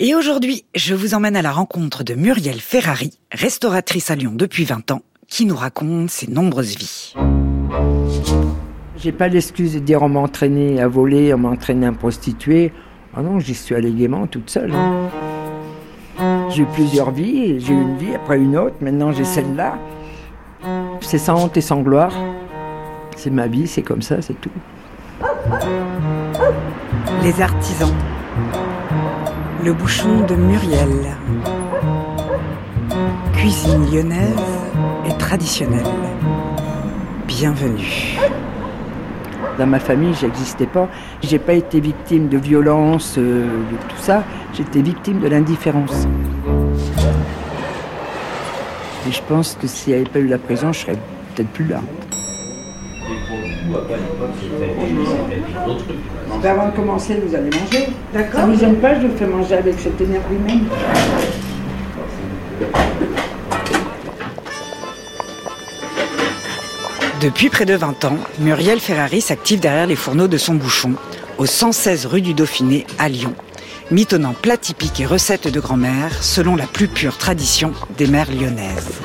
Et aujourd'hui, je vous emmène à la rencontre de Muriel Ferrari, restauratrice à Lyon depuis 20 ans, qui nous raconte ses nombreuses vies. J'ai pas l'excuse de dire on m'a entraîné à voler, on m'a entraîné à me prostituer. Ah non, j'y suis allée gaiement toute seule. hein. J'ai eu plusieurs vies, j'ai eu une vie après une autre, maintenant j'ai celle-là. C'est sans honte et sans gloire. C'est ma vie, c'est comme ça, c'est tout. Les artisans. Le bouchon de Muriel. Cuisine lyonnaise et traditionnelle. Bienvenue. Dans ma famille, j'existais pas. J'ai pas été victime de violence, euh, de tout ça. J'étais victime de l'indifférence. Et je pense que s'il n'y avait pas eu la prison, je serais peut-être plus là. Avant de commencer, vous allez manger. D'accord. Ça ne vous gêne pas, je vous fais manger avec cette énergie même. Depuis près de 20 ans, Muriel Ferrari s'active derrière les fourneaux de son bouchon, au 116 rue du Dauphiné à Lyon, mitonnant plats typiques et recettes de grand-mère selon la plus pure tradition des mères lyonnaises.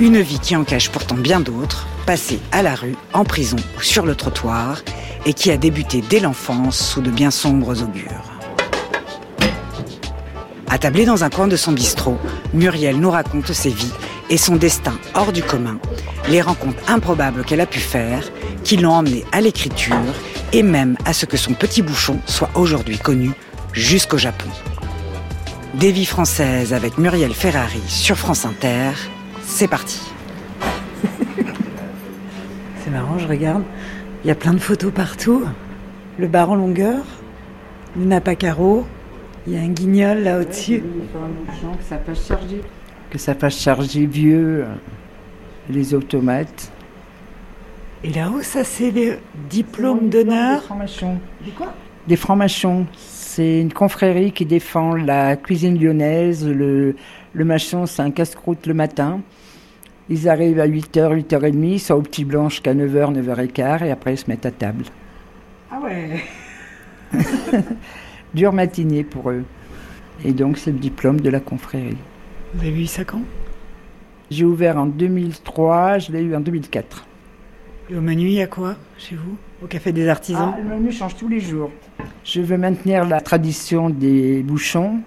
Une vie qui en cache pourtant bien d'autres, passée à la rue, en prison ou sur le trottoir, et qui a débuté dès l'enfance sous de bien sombres augures. Attablée dans un coin de son bistrot, Muriel nous raconte ses vies et son destin hors du commun, les rencontres improbables qu'elle a pu faire, qui l'ont emmenée à l'écriture et même à ce que son petit bouchon soit aujourd'hui connu jusqu'au Japon. Des vies françaises avec Muriel Ferrari sur France Inter, c'est parti. Marrant, je regarde, il y a plein de photos partout. Le bar en longueur, le nappe à carreaux, il y a un guignol là au-dessus. Que ça fasse charger. Que ça fasse charger vieux les automates. Et là-haut, ça c'est le diplôme d'honneur. Des francs-machons. Des quoi? Des francs-machons. C'est une confrérie qui défend la cuisine lyonnaise. Le, le machon, c'est un casse-croûte le matin. Ils arrivent à 8h, 8h30, ils sont au petit blanc jusqu'à 9h, 9h15 et après ils se mettent à table. Ah ouais Dure matinée pour eux. Et donc c'est le diplôme de la confrérie. Vous avez eu ça quand? J'ai ouvert en 2003, je l'ai eu en 2004. Et au menu, il y a quoi chez vous? Au café des artisans? Ah, le menu change tous les jours. Je veux maintenir la tradition des bouchons.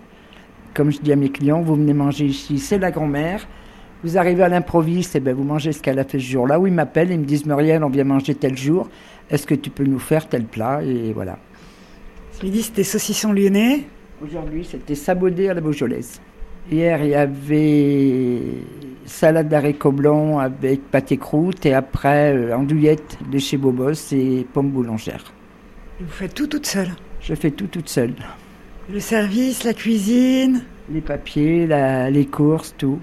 Comme je dis à mes clients, vous venez manger ici, c'est la grand-mère. Vous arrivez à l'improviste, et ben vous mangez ce qu'elle a fait ce jour-là. Ou ils m'appellent, ils me disent Muriel, on vient manger tel jour. Est-ce que tu peux nous faire tel plat? Et voilà. Ce midi, c'était saucisson lyonnais. Aujourd'hui, c'était sabodé à la Beaujolaise. Hier, il y avait salade d'haricots blancs avec pâté croûte et après euh, andouillette de chez Bobos et pommes boulangères. Et vous faites tout toute seule? Je fais tout toute seule. Le service, la cuisine? Les papiers, la- les courses, tout.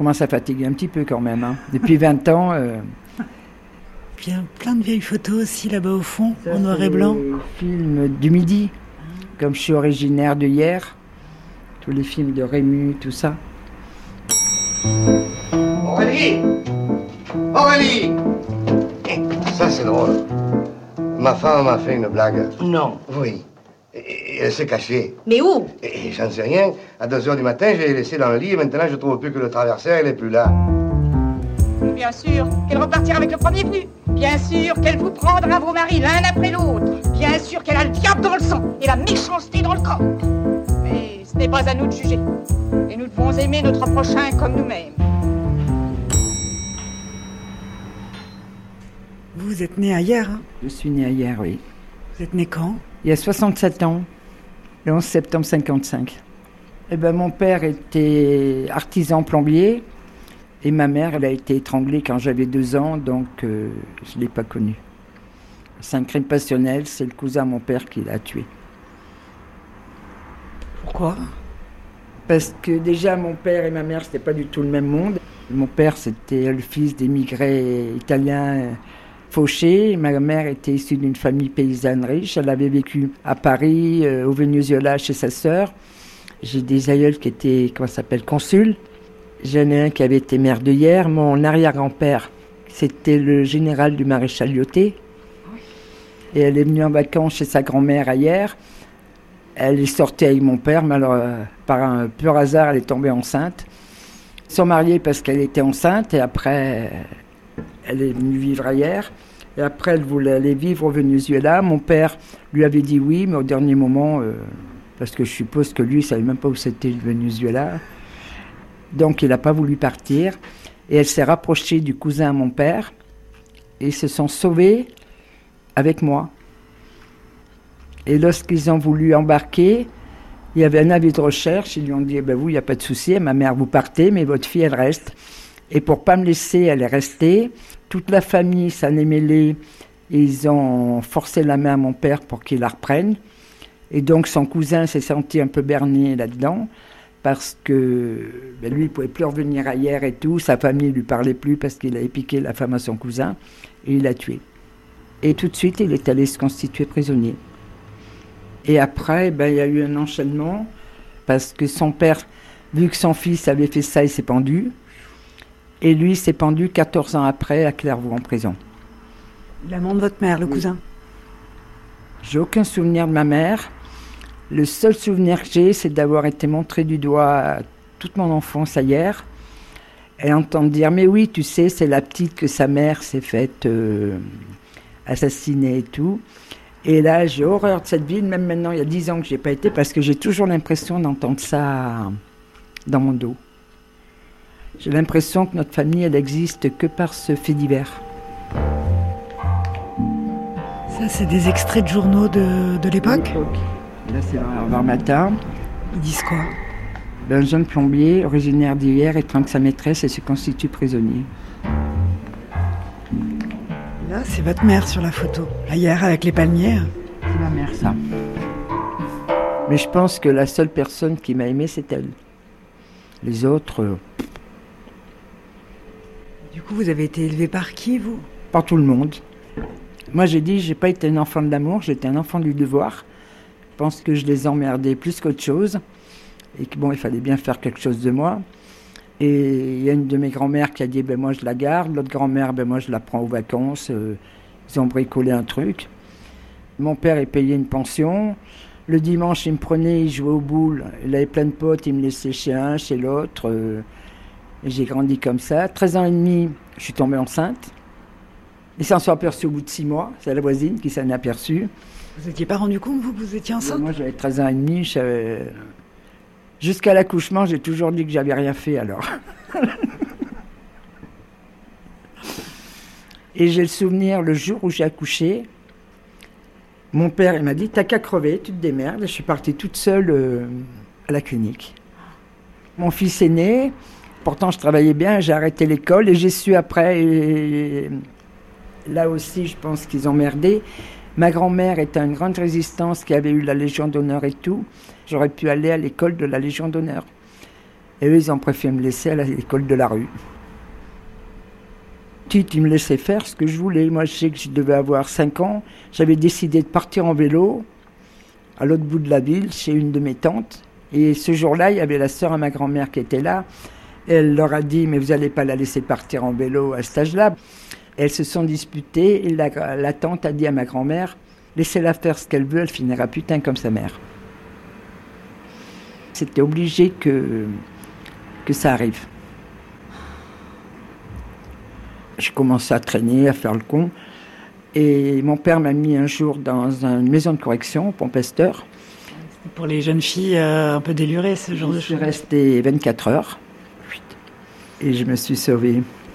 Je commence à fatiguer un petit peu quand même. hein. Depuis 20 ans. euh, Puis il y a plein de vieilles photos aussi là-bas au fond, ça, en noir et blanc. les films du midi. Comme je suis originaire de hier, tous les films de Rému, tout ça. Aurélie Aurélie Ça, c'est drôle. Ma femme m'a fait une blague. Non. Oui. Et- elle s'est cachée. Mais où? Et, j'en sais rien. À 2 heures du matin, je l'ai laissée dans le lit et maintenant, je trouve plus que le traversier, elle est plus là. Bien sûr qu'elle repartira avec le premier venu. Bien sûr qu'elle vous prendra vos maris l'un après l'autre. Bien sûr qu'elle a le diable dans le sang et la méchanceté dans le corps. Mais ce n'est pas à nous de juger. Et nous devons aimer notre prochain comme nous-mêmes. Vous êtes né hier, hein? Je suis née hier, oui. Vous êtes né quand? Il y a 67 ans, le 11 septembre 55. Eh ben, mon père était artisan plombier et ma mère, elle a été étranglée quand j'avais deux ans, donc euh, je ne l'ai pas connue. C'est un crime passionnel, c'est le cousin de mon père qui l'a tué. Pourquoi? Parce que déjà, mon père et ma mère, c'était pas du tout le même monde. Mon père, c'était le fils d'émigrés italiens Ma mère était issue d'une famille paysanne riche. Elle avait vécu à Paris, euh, au Venezuela, chez sa sœur. J'ai des aïeuls qui étaient, comment s'appelle, consuls. J'en ai un qui avait été maire de hier. Mon arrière-grand-père, c'était le général du maréchal Lyoté. Et elle est venue en vacances chez sa grand-mère hier. Elle est sortie avec mon père, mais alors, euh, par un pur hasard, elle est tombée enceinte. Ils sont mariés parce qu'elle était enceinte et après, elle est venue vivre ailleurs. Et après, elle voulait aller vivre au Venezuela. Mon père lui avait dit oui, mais au dernier moment, euh, parce que je suppose que lui, il savait même pas où c'était le Venezuela. Donc, il n'a pas voulu partir. Et elle s'est rapprochée du cousin mon père. Et ils se sont sauvés avec moi. Et lorsqu'ils ont voulu embarquer, il y avait un avis de recherche. Ils lui ont dit eh ben Vous, il n'y a pas de souci, ma mère, vous partez, mais votre fille, elle reste. Et pour pas me laisser, elle est restée. Toute la famille s'en est mêlée. Ils ont forcé la main à mon père pour qu'il la reprenne. Et donc son cousin s'est senti un peu berné là-dedans parce que ben lui, il pouvait plus revenir ailleurs et tout. Sa famille lui parlait plus parce qu'il avait piqué la femme à son cousin et il l'a tué. Et tout de suite, il est allé se constituer prisonnier. Et après, ben, il y a eu un enchaînement parce que son père, vu que son fils avait fait ça, il s'est pendu. Et lui s'est pendu 14 ans après à Clairvaux en prison. L'amant de votre mère, le cousin J'ai aucun souvenir de ma mère. Le seul souvenir que j'ai, c'est d'avoir été montré du doigt toute mon enfance ailleurs et entendre dire Mais oui, tu sais, c'est la petite que sa mère s'est faite euh, assassiner et tout. Et là, j'ai horreur de cette ville, même maintenant, il y a 10 ans que je n'ai pas été, parce que j'ai toujours l'impression d'entendre ça dans mon dos. J'ai l'impression que notre famille, elle existe que par ce fait divers. Ça, c'est des extraits de journaux de, de l'époque Là, c'est vers matin. Ils disent quoi? Un jeune plombier, originaire d'hier, étreint sa maîtresse et se constitue prisonnier. Là, c'est votre mère sur la photo. Là, hier, avec les palmiers. C'est ma mère, ça. Mais je pense que la seule personne qui m'a aimé, c'est elle. Les autres, euh, vous avez été élevé par qui, vous? Par tout le monde. Moi, j'ai dit, j'ai pas été un enfant de l'amour, j'étais un enfant du devoir. Je pense que je les emmerdais plus qu'autre chose. Et que bon, il fallait bien faire quelque chose de moi. Et il y a une de mes grand-mères qui a dit, ben moi je la garde. L'autre grand-mère, ben moi je la prends aux vacances. Euh, ils ont bricolé un truc. Mon père, il payait une pension. Le dimanche, il me prenait, il jouait aux boules. Il avait plein de potes, il me laissait chez un, chez l'autre. Euh, j'ai grandi comme ça. 13 ans et demi, je suis tombée enceinte. Ils s'en sont aperçus au bout de 6 mois. C'est la voisine qui s'en est aperçue. Vous n'étiez pas rendu compte, vous, que vous étiez enceinte? Moi, j'avais 13 ans et demi. savais- Jusqu'à l'accouchement, j'ai toujours dit que j'avais rien fait alors. et j'ai le souvenir, le jour où j'ai accouché, mon père il m'a dit T'as qu'à crever, tu te démerdes. Je suis partie toute seule euh, à la clinique. Mon fils est né. Pourtant, je travaillais bien, j'ai arrêté l'école et j'ai su après. là aussi, je pense qu'ils ont merdé. Ma grand-mère était une grande résistance qui avait eu la Légion d'honneur et tout. J'aurais pu aller à l'école de la Légion d'honneur. Et eux, ils ont préféré me laisser à l'école de la rue. Petite, ils me laissaient faire ce que je voulais. Moi, je sais que je devais avoir 5 ans. J'avais décidé de partir en vélo à l'autre bout de la ville, chez une de mes tantes. Et ce jour-là, il y avait la sœur à ma grand-mère qui était là. Elle leur a dit, mais vous n'allez pas la laisser partir en vélo à cet âge-là. Elles se sont disputées et la, la tante a dit à ma grand-mère, laissez-la faire ce qu'elle veut, elle finira putain comme sa mère. C'était obligé que, que ça arrive. J'ai commencé à traîner, à faire le con. Et mon père m'a mis un jour dans une maison de correction, au Pompesteur. Pour les jeunes filles euh, un peu délurées, ce genre Je de suis choses. restée 24 heures. Et je me suis sauvée.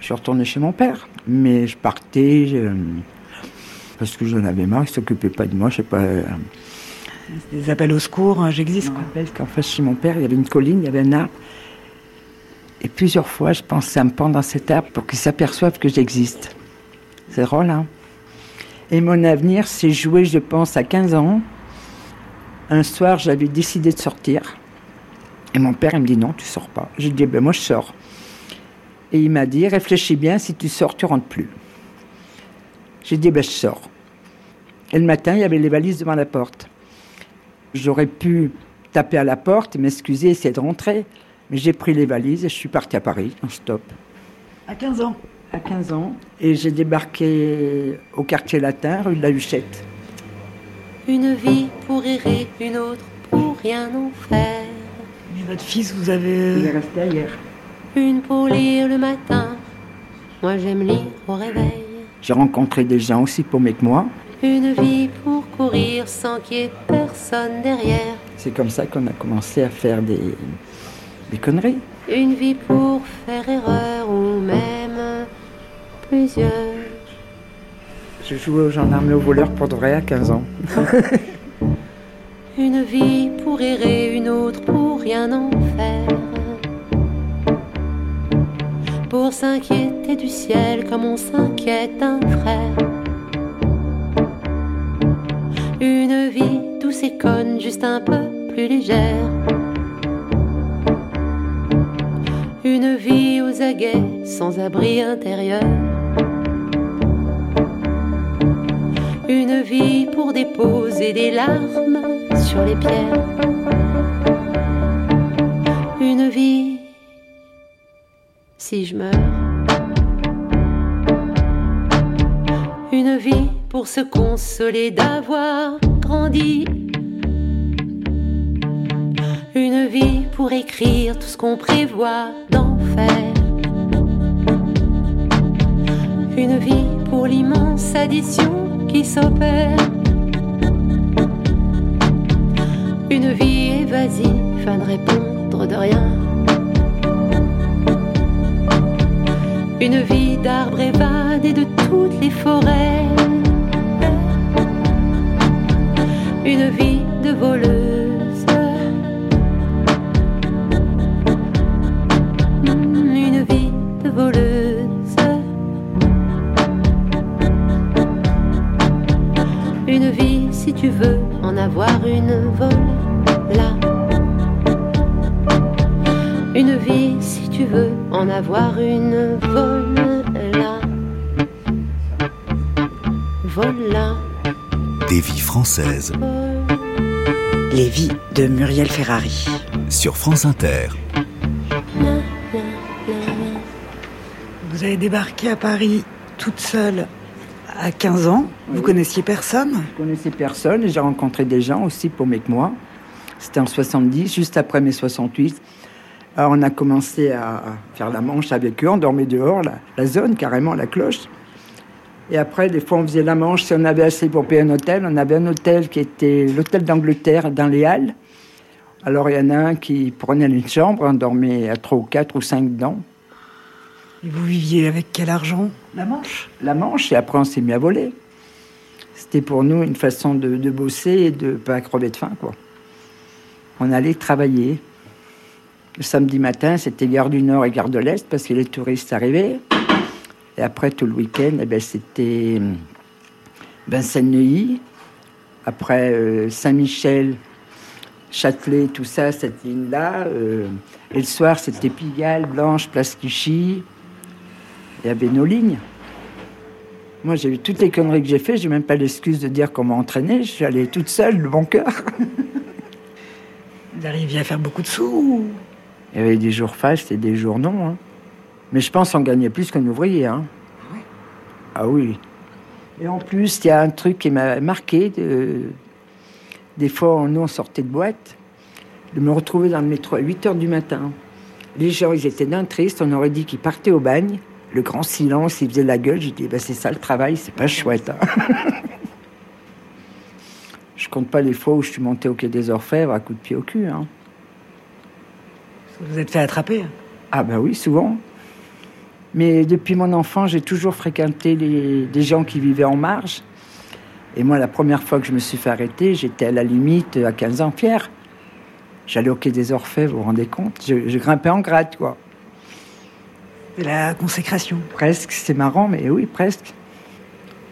je suis retournée chez mon père. Mais je partais je- parce que j'en avais marre, il ne s'occupait pas de moi. Je sais pas. euh, Des appels au secours, Je j'existe. me quoi. rappelle qu'en face chez mon père, il y avait une colline, il y avait un arbre. Et plusieurs fois, je pensais à me pendre dans cet arbre pour qu'ils s'aperçoivent que j'existe. C'est drôle, hein Et mon avenir s'est joué, je pense, à 15 ans. Un soir, j'avais décidé de sortir. Et mon père, il me dit non, tu sors pas. J'ai dit, ben moi, je sors. Et il m'a dit, réfléchis bien, si tu sors, tu rentres plus. J'ai dit, ben je sors. Et le matin, il y avait les valises devant la porte. J'aurais pu taper à la porte, m'excuser, essayer de rentrer. Mais j'ai pris les valises et je suis parti à Paris, en stop. À 15 ans. À 15 ans. Et j'ai débarqué au quartier latin, rue de la Huchette. Une vie pour errer, une autre pour rien en faire. Votre fils, vous avez... Il est resté ailleurs. Une pour lire le matin, moi j'aime lire au réveil. J'ai rencontré des gens aussi paumés que moi. Une vie pour courir sans qu'il y ait personne derrière. C'est comme ça qu'on a commencé à faire des, des conneries. Une vie pour faire erreur ou même plusieurs. Je jouais aux gendarmes et aux voleurs pour de vrai à 15 ans. Une vie pour errer, une autre pour rien en faire. Pour s'inquiéter du ciel comme on s'inquiète d'un frère. Une vie douce et conne, juste un peu plus légère. Une vie aux aguets, sans abri intérieur. Une vie pour déposer des larmes sur les pierres. Une vie si je meurs. Une vie pour se consoler d'avoir grandi. Une vie pour écrire tout ce qu'on prévoit d'en faire. Une vie pour l'immense addition qui s'opère. Une vie évasive à ne répondre de rien. Une vie d'arbres évadés de toutes les forêts. Une vie de voleuse. Mm, Une vie de voleuse. Une vie si tu veux en avoir une vol en avoir une vol là. Vol là. Des vies françaises Les vies de Muriel Ferrari. sur France Inter. Vous avez débarqué à Paris toute seule à 15 ans. Vous Oui. connaissiez personne? Je connaissais personne et j'ai rencontré des gens aussi paumés que moi. C'était en 70, juste après mai 68. Alors on a commencé à faire la manche avec eux, on dormait dehors, la, la zone carrément, la cloche. Et après, des fois, on faisait la manche si on avait assez pour payer un hôtel. On avait un hôtel qui était l'hôtel d'Angleterre dans les Halles. Alors il y en a un qui prenait une chambre, on dormait à trois ou quatre ou cinq dedans. Et vous viviez avec quel argent? La Manche la manche et après on s'est mis à voler. C'était pour nous une façon de, de bosser et de pas crever de faim, quoi. On allait travailler. Le samedi matin, c'était gare du Nord et gare de l'Est parce que les touristes arrivaient. Et après, tout le week-end, eh ben, c'était hum, Vincennes-Neuilly. Après euh, Saint-Michel, Châtelet, tout ça, cette ligne-là. euh, et le soir, c'était Pigalle, Blanche, Place Clichy. Il y avait nos lignes. Moi, j'ai eu toutes les conneries que j'ai fait. J'ai même pas l'excuse de dire qu'on m'a entraîné. Je suis allée toute seule, le bon cœur. Vous arriviez à faire beaucoup de sous Il y avait des jours fastes et des jours non. hein. Mais je pense qu'on gagnait plus qu'un ouvrier. Hein. Ah oui. Et en plus, il y a un truc qui m'a marqué. de- Des fois, nous, on sortait de boîte. De me retrouver dans le métro à 8 heures du matin. Les gens, ils étaient d'un triste. On aurait dit qu'ils partaient au bagne. Le grand silence, ils faisaient la gueule. J'ai dit, bah, c'est ça le travail, c'est pas chouette. hein. je compte pas les fois où je suis monté au quai des Orfèvres à coup de pied au cul. Hein. Vous vous êtes fait attraper Ah bah oui, souvent. Mais depuis mon enfant, j'ai toujours fréquenté les, des gens qui vivaient en marge. Et moi, la première fois que je me suis fait arrêter, j'étais à la limite à 15 ans fier. J'allais au quai des Orfèvres, vous vous rendez compte? Je, je grimpais en grade, quoi. C'est la consécration? Presque, c'est marrant, mais oui, presque.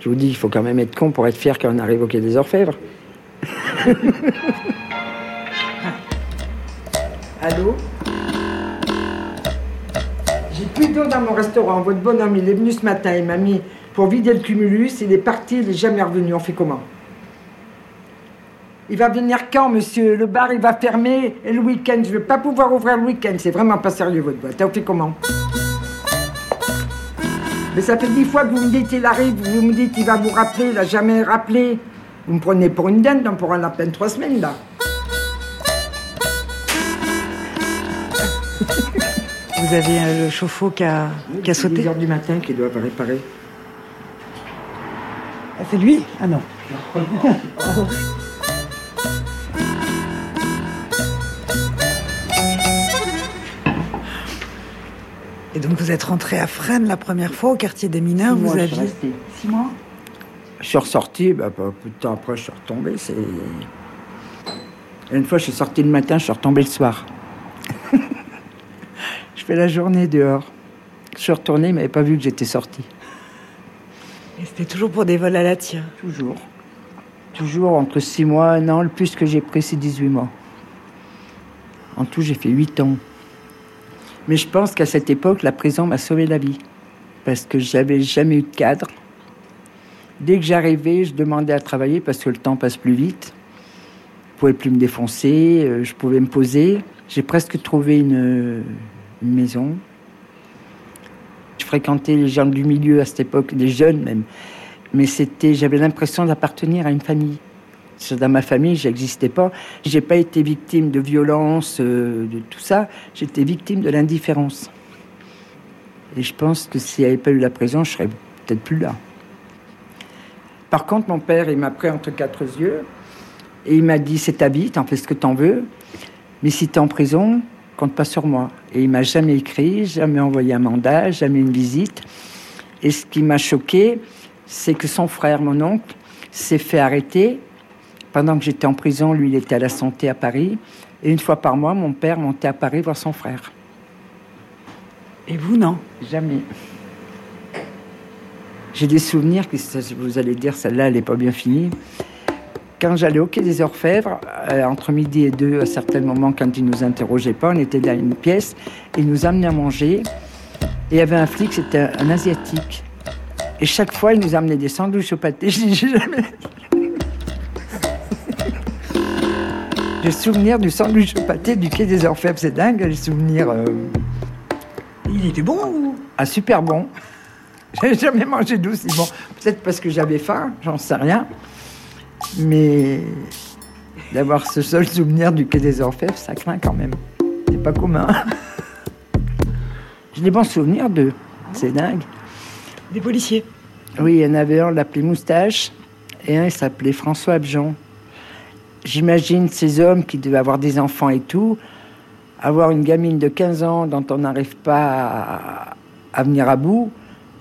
Je vous dis, il faut quand même être con pour être fier quand on arrive au quai des Orfèvres. Allô? J'ai plus d'eau dans mon restaurant. Votre bonhomme, il est venu ce matin, il m'a mis pour vider le cumulus. Il est parti, il est jamais revenu. On fait comment? Il va venir quand, monsieur? Le bar, il va fermer et le week-end. Je ne vais pas pouvoir ouvrir le week-end. C'est vraiment pas sérieux, votre boîte. On fait comment? Mais ça fait dix fois que vous me dites il arrive, vous me dites il va vous rappeler, il n'a jamais rappelé. Vous me prenez pour une dinde, pour un lapin de trois semaines, là. Vous avez euh, le chauffe-eau qui a, qui a C'est sauté 10 heures du matin qu'ils doivent réparer. Ah, C'est lui? Ah non. Et donc vous êtes rentré à Fresnes la première fois au quartier des mineurs, Six mois, vous suis aviez resté. six mois? Je suis ressorti, bah, pas peu de temps après, je suis retombé. C'est... Une fois, je suis sorti le matin, je suis retombé le soir. Je fais la journée dehors. Je suis retourné, il m'avait pas vu que j'étais sorti. Et c'était toujours pour des vols à la tire. Toujours. Toujours entre 6 mois, un an. Le plus que j'ai pris, c'est 18 mois. En tout, j'ai fait 8 ans. Mais je pense qu'à cette époque, la prison m'a sauvé la vie. Parce que j'avais jamais eu de cadre. Dès que j'arrivais, je demandais à travailler parce que le temps passe plus vite. Je pouvais plus me défoncer, euh, je pouvais me poser. J'ai presque trouvé une, une maison. Je fréquentais les gens du milieu à cette époque, des jeunes même. Mais c'était, j'avais l'impression d'appartenir à une famille. Dans ma famille, j'existais pas. J'ai pas été victime de violence, euh, de tout ça. J'étais victime de l'indifférence. Et je pense que s'il n'y avait pas eu la prison, je serais peut-être plus là. Par contre, mon père, il m'a pris entre quatre yeux et il m'a dit c'est ta vie, t'en fais ce que t'en veux, mais si t'es en prison, compte pas sur moi. Et il m'a jamais écrit, jamais envoyé un mandat, jamais une visite. Et ce qui m'a choqué, c'est que son frère, mon oncle, s'est fait arrêter pendant que j'étais en prison. Lui, il était à la santé à Paris. Et une fois par mois, mon père montait à Paris voir son frère. Et vous, non? Jamais. J'ai des souvenirs, que vous allez dire, celle-là, elle n'est pas bien finie. Quand j'allais au Quai des Orfèvres, euh, entre midi et deux, à certains moments, quand ils nous interrogeaient pas, on était dans une pièce, ils nous amenaient à manger. Et il y avait un flic, c'était un, un Asiatique. Et chaque fois, il nous amenait des sandwichs au pâté. Je j'ai jamais... J'ai souvenir du sandwich au pâté du Quai des Orfèvres, c'est dingue, les souvenirs... euh, Il était bon ou? Ah, super bon. J'avais jamais mangé d'aussi bon. Peut-être parce que j'avais faim, j'en sais rien. Mais d'avoir ce seul souvenir du Quai des Orfèvres, ça craint quand même. C'est pas commun. J'ai des bons souvenirs d'eux. C'est dingue. Des policiers Oui, il y en avait un, on l'appelait Moustache, et un, il s'appelait François Abjon. J'imagine ces hommes qui devaient avoir des enfants et tout, avoir une gamine de 15 ans dont on n'arrive pas à, à venir à bout,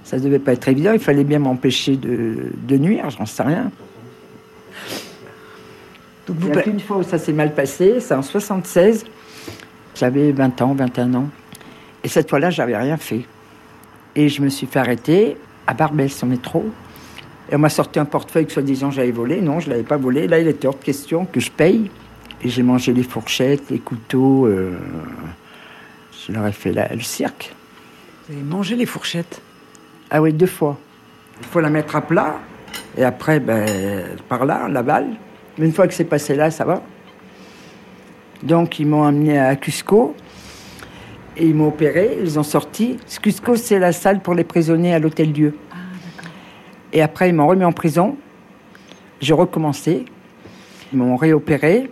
ça devait pas être évident. Il fallait bien m'empêcher de, de nuire, j'en sais rien. Donc Il n'y a qu'une fois où ça s'est mal passé, c'est en 76. J'avais 20 ans, 21 ans. Et cette fois-là, j'avais rien fait. Et je me suis fait arrêter à Barbès, au métro. Et on m'a sorti un portefeuille que soi-disant j'avais volé. Non, je ne l'avais pas volé. Là, il était hors de question que je paye. Et j'ai mangé les fourchettes, les couteaux. euh, Je leur ai fait la- le cirque. Vous avez mangé les fourchettes? Ah oui, deux fois. Il faut la mettre à plat. Et après, ben, par là, la balle. Une fois que c'est passé là, ça va. Donc, ils m'ont amené à Cusco. Et ils m'ont opéré. Ils ont sorti. Cusco, c'est la salle pour les prisonniers à l'Hôtel Dieu. et après, ils m'ont remis en prison. J'ai recommencé. Ils m'ont réopéré.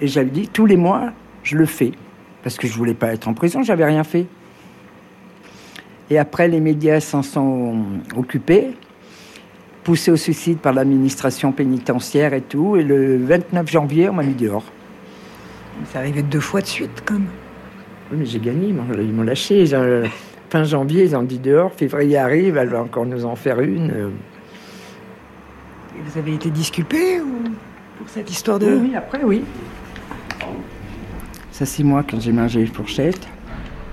Et j'avais dit, tous les mois, je le fais. Parce que je voulais pas être en prison, j'avais rien fait. Et après, les médias s'en sont occupés, poussés au suicide par l'administration pénitentiaire et tout. Et le 29 janvier, on m'a mis dehors. C'est arrivé deux fois de suite, comme. Oui, mais j'ai gagné, ils m'ont- lâché. Fin janvier, ils ont dit dehors. Février arrive, elle va encore nous en faire une. Et vous avez été disculpé ou pour cette histoire de. Oui, oui, après, oui. Ça, c'est moi quand j'ai mangé les fourchettes.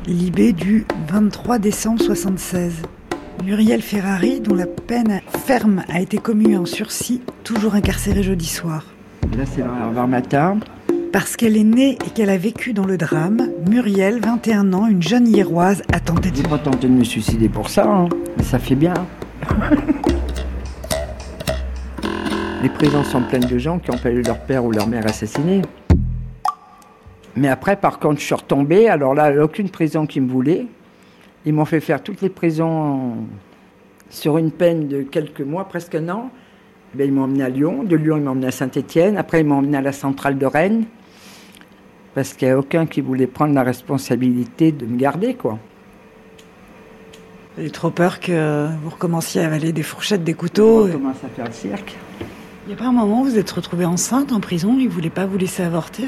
Libé du 23 décembre 76. Muriel Ferrari, dont la peine ferme a été commue en sursis, toujours incarcérée jeudi soir. Là, c'est vers vers matin. Parce qu'elle est née et qu'elle a vécu dans le drame, Muriel, 21 ans, une jeune hiéroise, a tenté de J'ai pas tenté de me suicider pour ça, hein, mais ça fait bien. Les prisons sont pleines de gens qui ont pas eu leur père ou leur mère assassinés. Mais après, par contre, je suis retombé. Alors là, aucune prison qui me voulait. Ils m'ont fait faire toutes les prisons sur une peine de quelques mois, presque un an. Ben, ils m'ont emmené à Lyon. De Lyon, ils m'ont emmené à Saint-Étienne. Après, ils m'ont emmené à la centrale de Rennes. Parce qu'il n'y a aucun qui voulait prendre la responsabilité de me garder, quoi. Avez trop peur que vous recommenciez à avaler des fourchettes, des couteaux. On commence à faire le cirque. Il n'y a pas un moment où vous êtes retrouvée enceinte en prison Ils ne voulaient pas vous laisser avorter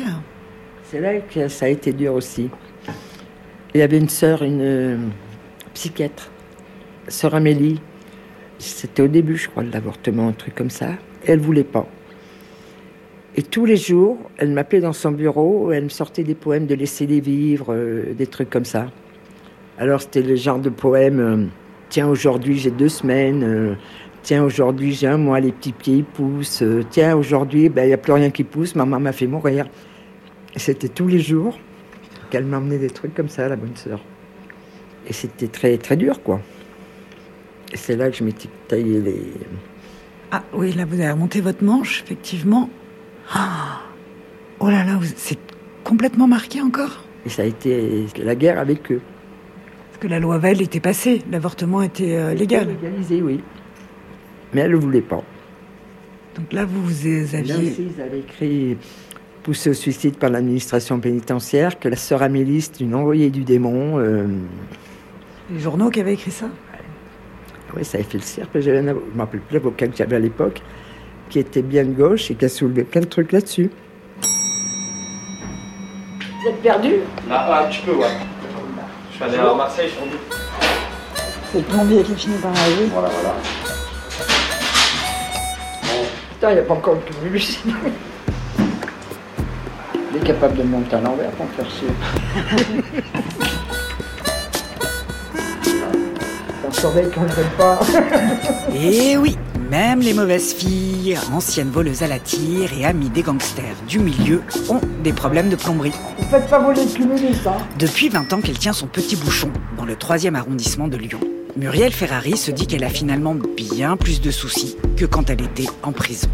C'est là que ça a été dur aussi. Il y avait une sœur, une euh, psychiatre, sœur Amélie. C'était au début, je crois, de l'avortement, un truc comme ça. Elle voulait pas. Et tous les jours, elle m'appelait dans son bureau, elle me sortait des poèmes de laisser les vivre, euh, des trucs comme ça. Alors c'était le genre de poème euh, Tiens, aujourd'hui j'ai deux semaines. Tiens, aujourd'hui j'ai un mois, les petits pieds ils poussent. Tiens, aujourd'hui ben, il n'y a plus rien qui pousse, maman m'a fait mourir. C'était tous les jours qu'elle m'emmenait des trucs comme ça, la bonne sœur. Et c'était très, très dur, quoi. Et c'est là que je m'étais taillé les. Ah oui, là vous avez remonté votre manche, effectivement. Ah oh là là, c'est complètement marqué encore. Et ça a été la guerre avec eux. Parce que la loi Veil était passée, l'avortement était euh, légal. Légalisé, oui. Mais elle ne voulait pas. Donc là vous vous Et là aviez... aussi, ils avaient écrit poussé au suicide par l'administration pénitentiaire, que la sœur Amélie, c'est une envoyée du démon. euh, Les journaux qui avaient écrit ça Oui, ça avait fait le cirque. J'avais un avo- je ne me rappelle plus l'avocat que j'avais à l'époque, qui était bien de gauche et qui a soulevé plein de trucs là-dessus. Vous êtes perdu Ah, ah, tu peux, ouais. Je suis allé à Marseille, je suis. C'est le plombier qui finit par arriver. Voilà, voilà. Putain, il n'y a pas encore le public. Capable de monter à l'envers pour me faire chier. On surveille qu'on ne pas. Et Eh oui, même les mauvaises filles, anciennes voleuses à la tire et amies des gangsters du milieu, ont des problèmes de plomberie. Vous faites pas voler le cumulus, hein Depuis 20 ans qu'elle tient son petit bouchon dans le 3e arrondissement de Lyon. Muriel Ferrari se dit qu'elle a finalement bien plus de soucis que quand elle était en prison.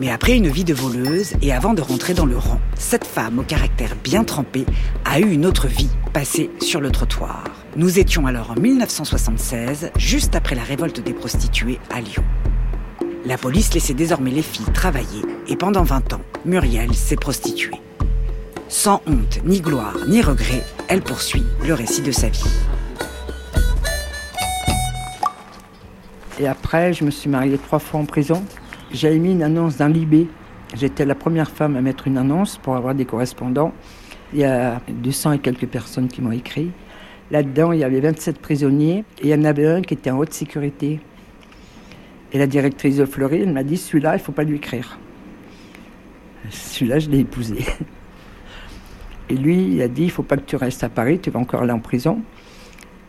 Mais après une vie de voleuse et avant de rentrer dans le rang, cette femme au caractère bien trempé a eu une autre vie passée sur le trottoir. Nous étions alors en 1976, juste après la révolte des prostituées à Lyon. La police laissait désormais les filles travailler et pendant 20 ans, Muriel s'est prostituée. Sans honte, ni gloire, ni regret, elle poursuit le récit de sa vie. Et après, je me suis mariée trois fois en prison. J'avais mis une annonce dans Libé. J'étais la première femme à mettre une annonce pour avoir des correspondants. Il y a 200 et quelques personnes qui m'ont écrit. Là-dedans, il y avait 27 prisonniers et il y en avait un qui était en haute sécurité. Et la directrice de Fleury, elle m'a dit celui-là, il ne faut pas lui écrire. Celui-là, je l'ai épousé. Et lui, il a dit il faut pas que tu restes à Paris, tu vas encore aller en prison.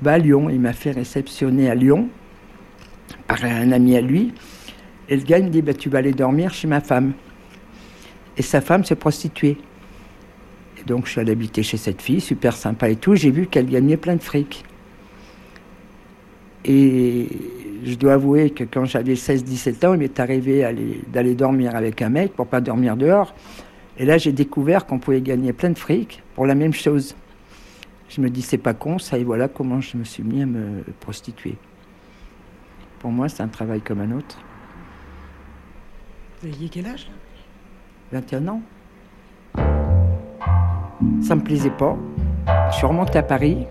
Va à Lyon. Il m'a fait réceptionner à Lyon par un ami à lui. Et le gars il me dit bah, Tu vas aller dormir chez ma femme. Et sa femme s'est prostituée. Et donc je suis allé habiter chez cette fille, super sympa et tout. J'ai vu qu'elle gagnait plein de fric. Et je dois avouer que quand j'avais 16-17 ans, il m'est arrivé aller- d'aller dormir avec un mec pour pas dormir dehors. Et là, j'ai découvert qu'on pouvait gagner plein de fric pour la même chose. Je me dis, c'est pas con, ça, et voilà comment je me suis mis à me prostituer. Pour moi, c'est un travail comme un autre. Vous aviez quel âge 21 ans. Ça me plaisait pas. Je suis remontée à Paris.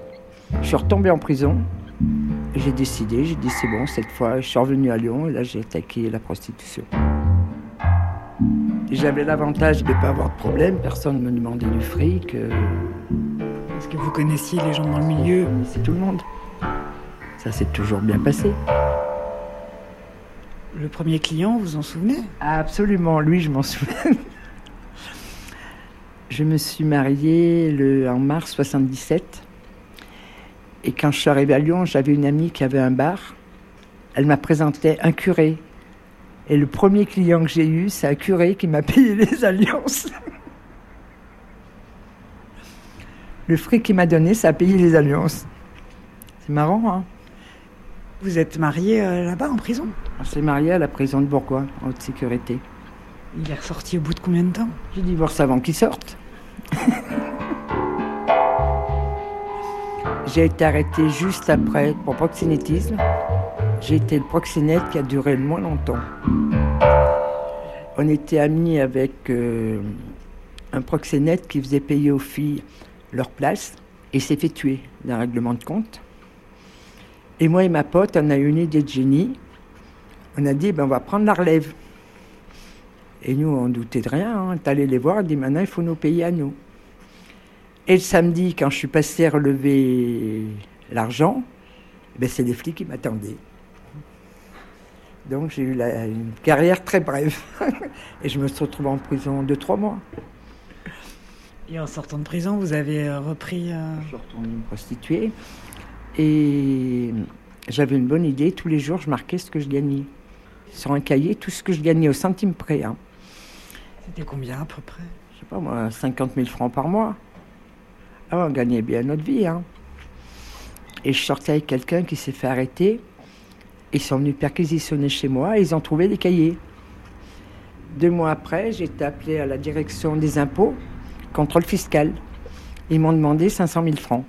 Je suis retombée en prison. J'ai décidé, j'ai dit c'est bon, cette fois, je suis revenue à Lyon et là, j'ai attaqué la prostitution. J'avais l'avantage de ne pas avoir de problème, personne ne me demandait du fric. euh, Est-ce que vous connaissiez les gens dans le milieu? C'est tout le monde. Ça s'est toujours bien passé. Le premier client, vous en souvenez? Absolument, lui, je m'en souviens. Je me suis mariée le, en mars 77. Et quand je suis arrivée à Lyon, j'avais une amie qui avait un bar. Elle m'a présenté un curé. Et le premier client que j'ai eu, c'est un curé qui m'a payé les alliances. Le fric qu'il m'a donné, ça a payé les alliances. C'est marrant, hein? Vous êtes marié euh, là-bas en prison On s'est marié à la prison de Bourgoin, en haute sécurité. Il est ressorti au bout de combien de temps J'ai divorcé avant qu'il sorte. J'ai été arrêtée juste après pour proxénétisme. J'ai été le proxénète qui a duré le moins longtemps. On était amis avec euh, un proxénète qui faisait payer aux filles leur place et s'est fait tuer d'un règlement de compte. Et moi et ma pote, on a eu une idée de génie. On a dit, ben, on va prendre la relève. Et nous, on doutait de rien. Hein. On est allé les voir, on a dit, maintenant, il faut nous payer à nous. Et le samedi, quand je suis passé à relever l'argent, ben, c'est des flics qui m'attendaient. Donc j'ai eu la- une carrière très brève. Et je me suis retrouvé en prison de trois mois. Et en sortant de prison, vous avez euh, repris. euh, Je suis retourné me prostituer. Et j'avais une bonne idée. Tous les jours, je marquais ce que je gagnais. Sur un cahier, tout ce que je gagnais au centime près. hein. C'était combien à peu près? Je sais pas moi, 50 000 francs par mois. Ah on gagnait bien notre vie. Hein. Et je sortais avec quelqu'un qui s'est fait arrêter. Ils sont venus perquisitionner chez moi et ils ont trouvé des cahiers. Deux mois après, j'ai été appelé à la direction des impôts, contrôle fiscal. Ils m'ont demandé 500 000 francs.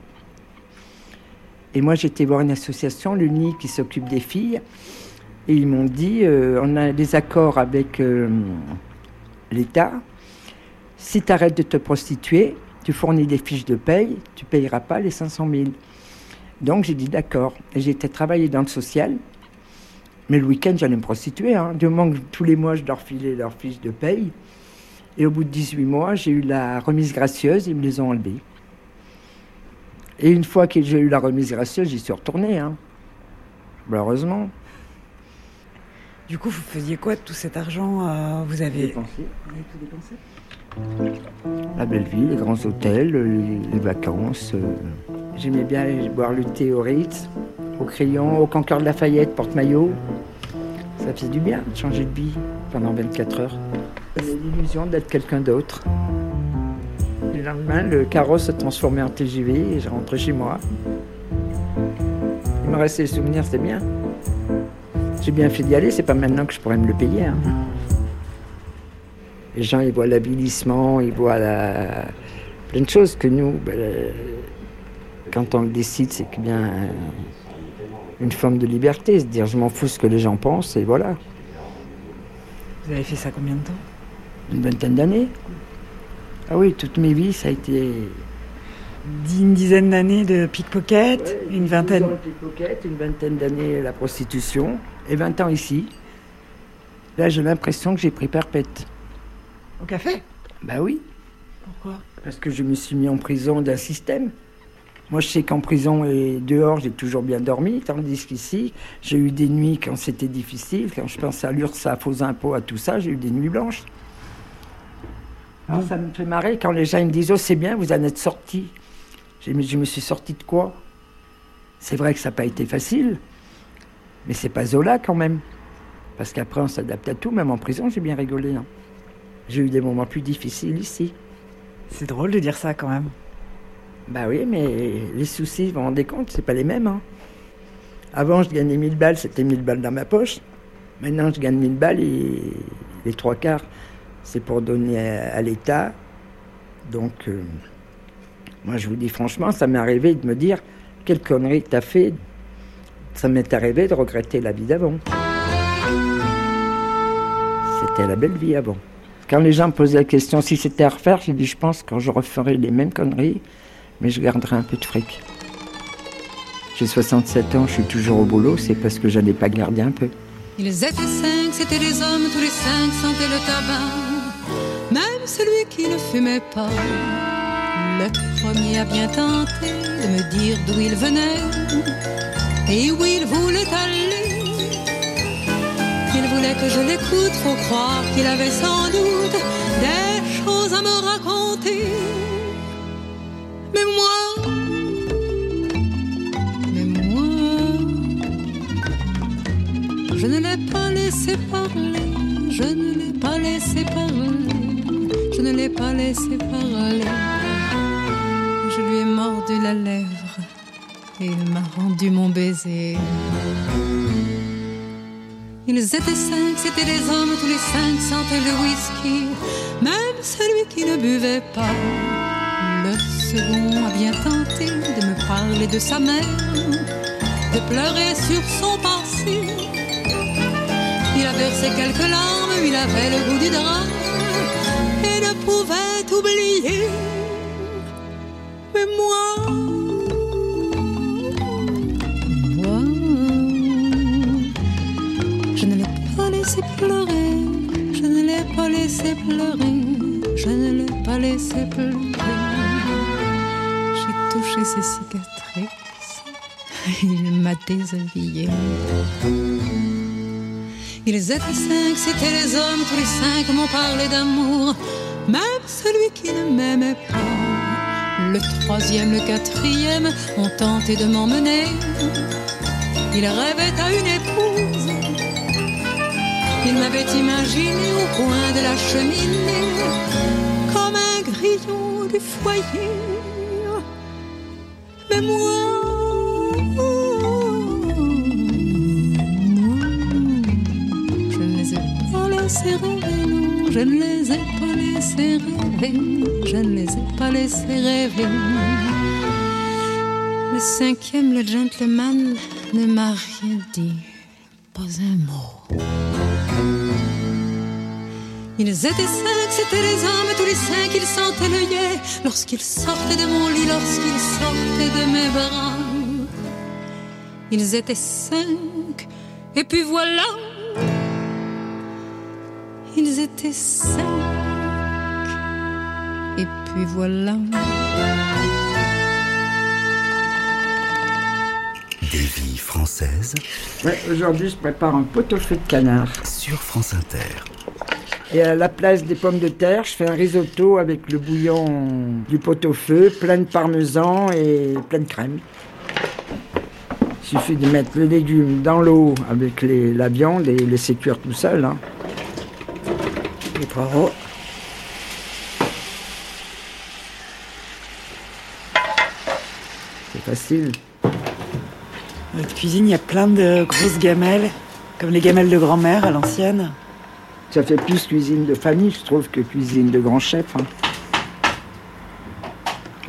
Et moi, j'étais voir une association, l'UNI, qui s'occupe des filles. Et ils m'ont dit, euh, on a des accords avec euh, l'État. Si tu arrêtes de te prostituer, tu fournis des fiches de paye, tu payeras pas les 500 000. Donc j'ai dit d'accord. Et j'ai été travailler dans le social. Mais le week-end, j'allais me prostituer. Hein. Du moment que tous les mois, je leur filais leurs fiches de paye. Et au bout de 18 mois, j'ai eu la remise gracieuse, ils me les ont enlevées. Et une fois que j'ai eu la remise gracieuse, j'y suis retourné. Hein. Malheureusement. Du coup, vous faisiez quoi de tout cet argent euh, Vous avez. Dépensé. Vous avez tout dépensé La belle vie, les grands hôtels, les, les vacances. euh. J'aimais bien boire le thé au Ritz, au crayon, au Concorde de Lafayette, porte-maillot. Ça faisait du bien de changer de vie pendant 24 heures. J'avais l'illusion d'être quelqu'un d'autre. Le lendemain, le carrosse se transformait en TGV et je rentrais chez moi. Il me restait les souvenirs, c'était bien. J'ai bien fait d'y aller, c'est pas maintenant que je pourrais me le payer. hein. Les gens, ils voient l'avilissement, ils voient la... plein de choses que nous, ben, euh, quand on le décide, c'est que bien euh, une forme de liberté, se dire je m'en fous ce que les gens pensent, et voilà. Vous avez fait ça combien de temps? Une vingtaine d'années. Ah oui, toute mes vies, ça a été... Une dizaine d'années de pickpocket, une vingtaine. Pickpocket, une vingtaine d'années la prostitution, et 20 ans ici. Là, j'ai l'impression que j'ai pris perpète. Au café? Bah oui. Pourquoi? Parce que je me suis mis en prison d'un système. Moi, je sais qu'en prison et dehors, j'ai toujours bien dormi, tandis qu'ici, j'ai eu des nuits quand c'était difficile. Quand je pensais à l'URSSAF, aux impôts, à tout ça, j'ai eu des nuits blanches. Alors, ça me fait marrer quand les gens ils me disent Oh, c'est bien, vous en êtes sorti. Je me suis sorti de quoi? C'est vrai que ça n'a pas été facile, mais c'est pas Zola quand même. Parce qu'après, on s'adapte à tout, même en prison, j'ai bien rigolé. hein. J'ai eu des moments plus difficiles ici. C'est drôle de dire ça quand même. Bah oui, mais les soucis, vous vous rendez compte, c'est pas les mêmes. hein. Avant, je gagnais 1000 balles, c'était 1000 balles dans ma poche. Maintenant, je gagne 1000 balles et les trois quarts, c'est pour donner à, l'État. Donc, euh, moi, je vous dis franchement, ça m'est arrivé de me dire quelle connerie t'as fait. Ça m'est arrivé de regretter la vie d'avant. C'était la belle vie avant. Quand les gens me posaient la question si c'était à refaire, j'ai dit je pense que je referais les mêmes conneries, mais je garderai un peu de fric. J'ai 67 ans, je suis toujours au boulot, c'est parce que j'allais pas garder un peu. Ils étaient cinq, c'étaient des hommes, tous les cinq sentaient le tabac. Même celui qui ne fumait pas. Le premier a bien tenté de me dire d'où il venait et où il voulait aller. Il voulait que je l'écoute, faut croire qu'il avait sans doute des choses à me raconter. Mais moi, mais moi, je ne l'ai pas laissé parler, je ne l'ai pas laissé parler, ne l'ai pas laissé parler. Je lui ai mordu la lèvre et il m'a rendu mon baiser. Ils étaient cinq, c'étaient des hommes, tous les cinq sentaient le whisky, même celui qui ne buvait pas. Le second a bien tenté de me parler de sa mère, de pleurer sur son passé. Il a versé quelques larmes, il avait le goût du drap et ne pouvait oublier. Mais moi, moi, je ne l'ai pas laissé pleurer, je ne l'ai pas laissé pleurer, je ne l'ai pas laissé pleurer. J'ai touché ses cicatrices, il m'a déshabillé. Ils étaient cinq, c'étaient les hommes, tous les cinq m'ont parlé d'amour, même celui qui ne m'aimait pas. Le troisième, le quatrième ont tenté de m'emmener. Ils rêvaient à une épouse. Ils m'avaient imaginé au coin de la cheminée, comme un grillon du foyer. Mais moi, je ne les ai pas laissés rêver, non, je ne les ai pas je ne les ai pas laissés rêver. Le cinquième, le gentleman, ne m'a rien dit, pas un mot. Ils étaient cinq, c'étaient les hommes, tous les cinq, ils sentaient l'œillet lorsqu'ils sortaient de mon lit, lorsqu'ils sortaient de mes bras. Ils étaient cinq, et puis voilà, ils étaient cinq, puis voilà. Des vies françaises Ouais, Aujourd'hui, je prépare un pot-au-feu de canard. sur France Inter. Et à la place des pommes de terre, je fais un risotto avec le bouillon du pot-au-feu, plein de parmesan et plein de crème. Il suffit de mettre le légume dans l'eau avec les- la viande et laisser cuire tout seul. hein. Les poireaux. Facile. Dans Votre cuisine, il y a plein de grosses gamelles, comme les gamelles de grand-mère à l'ancienne. Ça fait plus cuisine de famille, je trouve, que cuisine de grand chef. hein.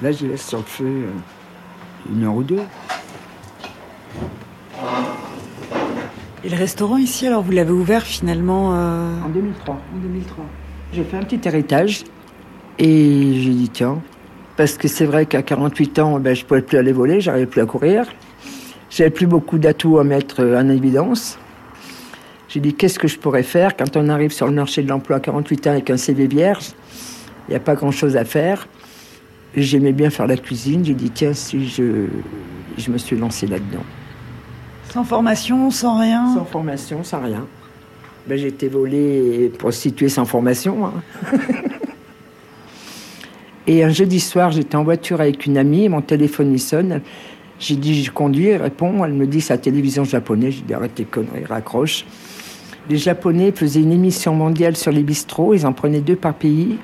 Là, je laisse sur le feu euh, une heure ou deux. Et le restaurant ici, alors vous l'avez ouvert finalement euh, En 2003. en 2003. J'ai fait un petit héritage et j'ai dit tiens, parce que c'est vrai qu'à 48 ans, ben, je ne pouvais plus aller voler, j'arrivais plus à courir. J'avais plus beaucoup d'atouts à mettre euh, en évidence. J'ai dit qu'est-ce que je pourrais faire quand on arrive sur le marché de l'emploi à 48 ans avec un CV vierge? Il n'y a pas grand-chose à faire. J'aimais bien faire la cuisine. J'ai dit tiens si je, je me suis lancé là-dedans. Sans formation, sans rien? Sans formation, sans rien. Ben, j'ai été volée et prostituée sans formation. hein. et un jeudi soir, j'étais en voiture avec une amie, mon téléphone il sonne. J'ai dit, je conduis, elle répond, elle me dit, c'est la télévision japonaise. J'ai dit, arrête tes conneries, raccroche. Les Japonais faisaient une émission mondiale sur les bistrots, ils en prenaient deux par pays.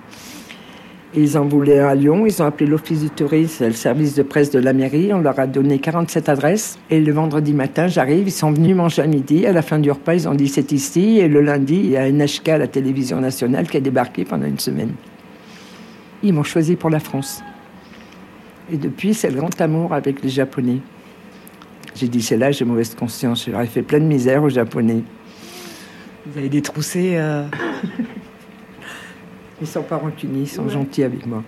Ils en voulaient un à Lyon, ils ont appelé l'office du tourisme, le service de presse de la mairie, on leur a donné 47 adresses. Et le vendredi matin, j'arrive, ils sont venus manger à midi. À la fin du repas, ils ont dit c'est ici. Et le lundi, il y a NHK, la télévision nationale, qui a débarqué pendant une semaine. Ils m'ont choisi pour la France. Et depuis, c'est le grand amour avec les Japonais. J'ai dit, c'est là, j'ai mauvaise conscience. Je leur ai fait plein de misère aux Japonais. Vous avez détroussé. euh, Ils sont pas rancuniers, ils sont gentils avec moi.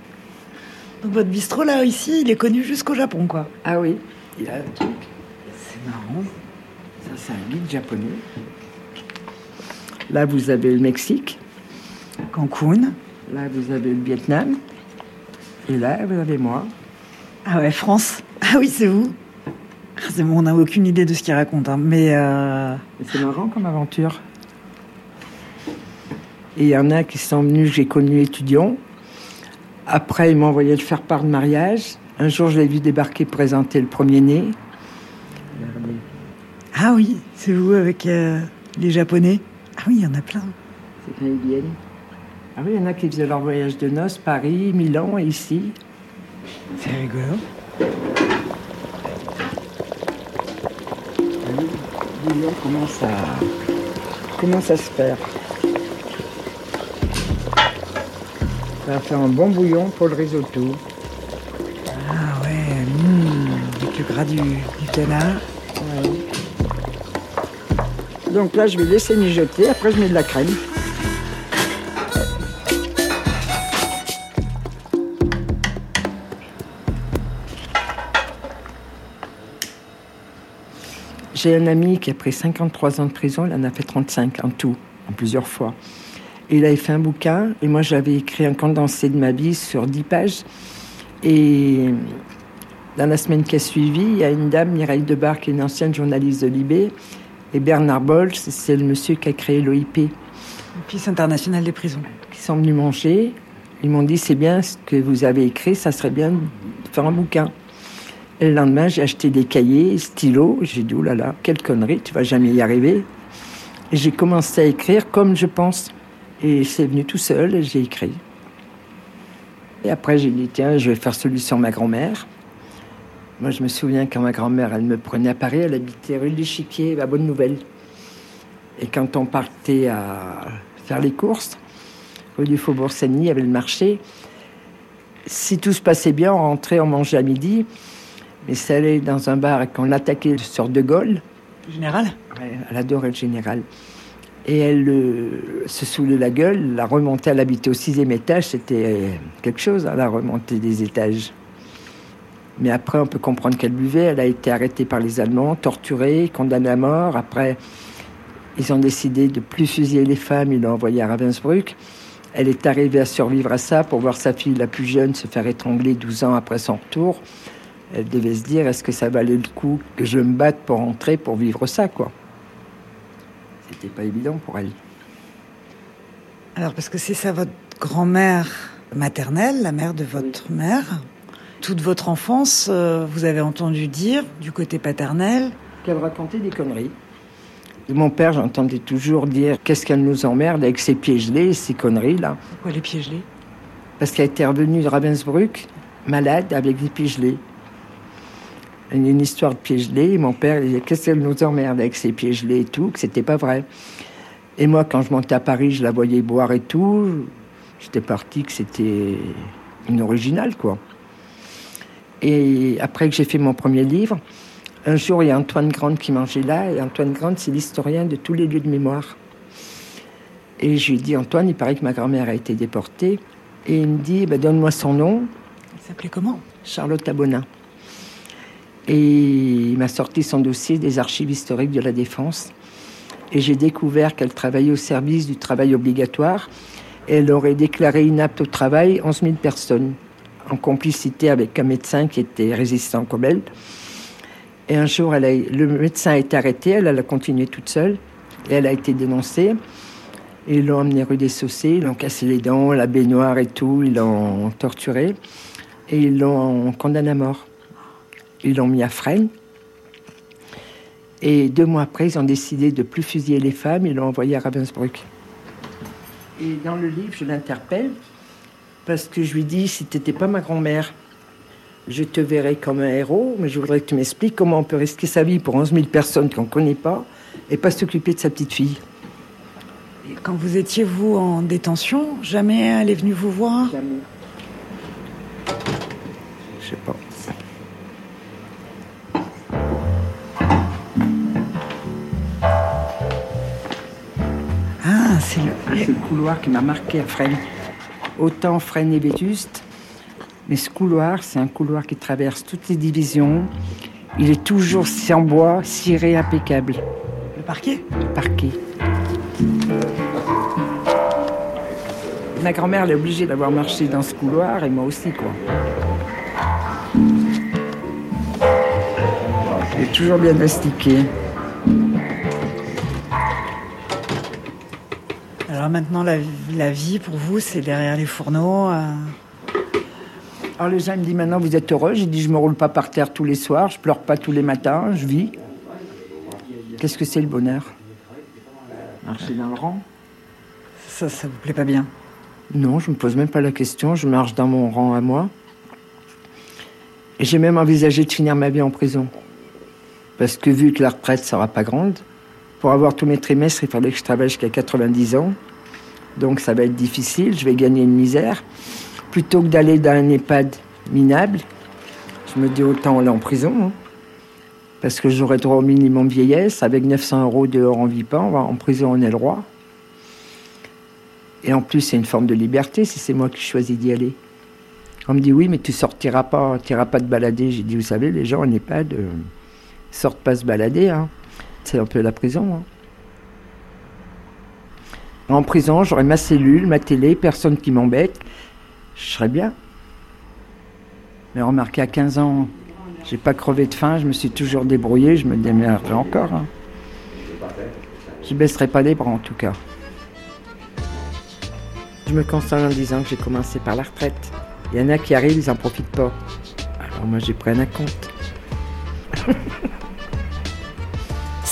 Donc votre bistrot là, ici, il est connu jusqu'au Japon, quoi. Ah oui, il a un truc. C'est marrant. Ça, c'est un guide japonais. Là, vous avez le Mexique. Cancun. Là, vous avez le Vietnam. Et là, vous avez moi. Ah ouais, France. Ah oui, c'est vous. Ah, c'est bon, on n'a aucune idée de ce qu'il raconte, hein. mais euh, Et C'est marrant comme aventure. Et il y en a qui sont venus, j'ai connus étudiants. Après, ils m'ont envoyé le faire part de mariage. Un jour, je l'ai vu débarquer présenter le premier-né. Ah oui, c'est vous avec euh, les Japonais. Ah oui, il y en a plein. C'est quand ils viennent. Ah oui, il y en a qui faisaient leur voyage de noces, Paris, Milan et ici. C'est rigolo. Le bouillon commence à, commence à se faire. Ça va faire un bon bouillon pour le risotto. Ah ouais, hmm, avec le gras du, du canard. Donc là, je vais laisser mijoter. Après, je mets de la crème. J'ai un ami qui a pris 53 ans de prison, il en a fait 35 en tout, en plusieurs fois. Et il avait fait un bouquin, et moi j'avais écrit un condensé de ma vie sur 10 pages. Et dans la semaine qui a suivi, il y a une dame, Mireille Debar, qui est une ancienne journaliste de Libé, et Bernard Bolch, c'est le monsieur qui a créé l'OIP. L'Office international des prisons. Qui sont venus manger. Ils m'ont dit c'est bien ce que vous avez écrit, ça serait bien de faire un bouquin. Le lendemain, j'ai acheté des cahiers, stylos. J'ai dit, oh là là, quelle connerie, tu vas jamais y arriver. J'ai commencé à écrire comme je pense. Et c'est venu tout seul j'ai écrit. Et après, j'ai dit, tiens, je vais faire celui sur ma grand-mère. Moi, je me souviens quand ma grand-mère, elle me prenait à Paris, elle habitait rue de l'Échiquier, à Bonne Nouvelle. Et quand on partait à faire les courses, rue du Faubourg Saint-Denis, il y avait le marché. Si tout se passait bien, on rentrait, on mangeait à midi. Mais c'est allait dans un bar et qu'on attaquait sur De Gaulle. Général Ouais, elle adorait le général. Et elle euh, se saoulait la gueule, la remontée, elle habitait au sixième étage, c'était quelque chose, hein, la remontée des étages. Mais après, on peut comprendre qu'elle buvait. Elle a été arrêtée par les Allemands, torturée, condamnée à mort. Après, ils ont décidé de plus fusiller les femmes. Ils l'ont envoyée à Ravensbrück. Elle est arrivée à survivre à ça pour voir sa fille la plus jeune se faire étrangler 12 ans après son retour. Elle devait se dire est-ce que ça valait le coup que je me batte pour entrer pour vivre ça, quoi? C'était pas évident pour elle. Alors, parce que c'est ça votre grand-mère maternelle, la mère de votre mère. Toute votre enfance, euh, vous avez entendu dire, du côté paternel, Qu'elle racontait des conneries. Et mon père, j'entendais toujours dire qu'est-ce qu'elle nous emmerde avec ses pieds gelés, ces conneries-là. pourquoi les pieds gelés? Parce qu'elle était revenue de Ravensbrück, malade, avec des pieds gelés. Une histoire de pieds gelés. Mon père il disait qu'est-ce qu'elle nous emmerde avec ses pieds gelés et tout, que c'était pas vrai. Et moi, quand je montais à Paris, je la voyais boire et tout. J'étais parti que c'était une originale, quoi. Et après que j'ai fait mon premier livre, un jour, il y a Antoine Grande qui mangeait là. Et Antoine Grande, c'est l'historien de tous les lieux de mémoire. Et je lui ai dit, Antoine, il paraît que ma grand-mère a été déportée. Et il me dit, bah, donne-moi son nom. Il s'appelait comment? Charlotte Abonin. Et il m'a sorti son dossier des archives historiques de la Défense. Et j'ai découvert qu'elle travaillait au service du travail obligatoire. Elle aurait déclaré inapte au travail 11 000 personnes, en complicité avec un médecin qui était résistant comme elle. Et un jour, le médecin a été arrêté, elle, a continué toute seule. Elle a été dénoncée. Ils l'ont emmenée rue des Saussés, ils l'ont cassé les dents, la baignoire et tout, ils l'ont torturée. Et ils l'ont condamnée à mort. Ils l'ont mis à Fresnes. Et deux mois après, ils ont décidé de plus fusiller les femmes, ils l'ont envoyée à Ravensbrück. Et dans le livre, je l'interpelle parce que je lui dis si tu n'étais pas ma grand-mère, je te verrais comme un héros, mais je voudrais que tu m'expliques comment on peut risquer sa vie pour 11 000 personnes qu'on ne connaît pas et pas s'occuper de sa petite fille. Et Quand vous étiez, vous, en détention, jamais elle est venue vous voir? Jamais. Je sais pas. C'est le... Couloir qui m'a marqué à Fresnes. Autant Fresnes et Vétuste, mais ce couloir, c'est un couloir qui traverse toutes les divisions. Il est toujours si en bois, ciré, impeccable. le parquet? Le parquet. Ma grand-mère, elle est obligée d'avoir marché dans ce couloir, et moi aussi, quoi. Il est toujours bien astiqué. Alors maintenant, la, la vie pour vous, c'est derrière les fourneaux. euh, Alors les gens me disent maintenant vous êtes heureux. J'ai dit je me roule pas par terre tous les soirs, je pleure pas tous les matins, je vis. Qu'est-ce que c'est le bonheur? Marcher dans le rang Ça, ça vous plaît pas bien? Non, je me pose même pas la question, je marche dans mon rang à moi. Et j'ai même envisagé de finir ma vie en prison. Parce que vu que la retraite sera pas grande, pour avoir tous mes trimestres, il fallait que je travaille jusqu'à 90 ans. Donc ça va être difficile, je vais gagner une misère. Plutôt que d'aller dans un EHPAD minable, je me dis autant aller en prison. hein. Parce que j'aurai droit au minimum vieillesse. Avec 900 euros dehors, on vit pas. Va en prison, on est le roi. Et en plus, c'est une forme de liberté si c'est moi qui choisis d'y aller. On me dit oui, mais tu sortiras pas, tu iras pas te balader. J'ai dit, vous savez, les gens en EHPAD euh, sortent pas se balader. hein. C'est un peu la prison. hein. En prison, j'aurais ma cellule, ma télé, personne qui m'embête. Je serais bien. Mais remarquez, à 15 ans, j'ai pas crevé de faim, je me suis toujours débrouillé, je me démerderai encore. hein. Je baisserai pas les bras en tout cas. Je me console en disant que j'ai commencé par la retraite. Il y en a qui arrivent, ils en profitent pas. Alors moi, j'ai pris un compte.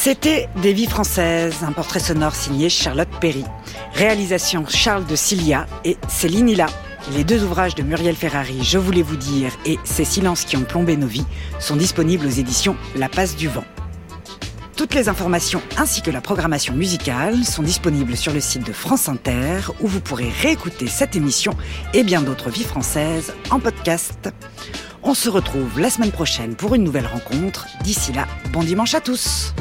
C'était Des vies françaises, un portrait sonore signé Charlotte Perry. Réalisation Charles de Cilia et Céline Hilla. Les deux ouvrages de Muriel Ferrari, Je voulais vous dire, et Ces silences qui ont plombé nos vies, sont disponibles aux éditions La Passe du Vent. Toutes les informations ainsi que la programmation musicale sont disponibles sur le site de France Inter où vous pourrez réécouter cette émission et bien d'autres vies françaises en podcast. On se retrouve la semaine prochaine pour une nouvelle rencontre. D'ici là, bon dimanche à tous.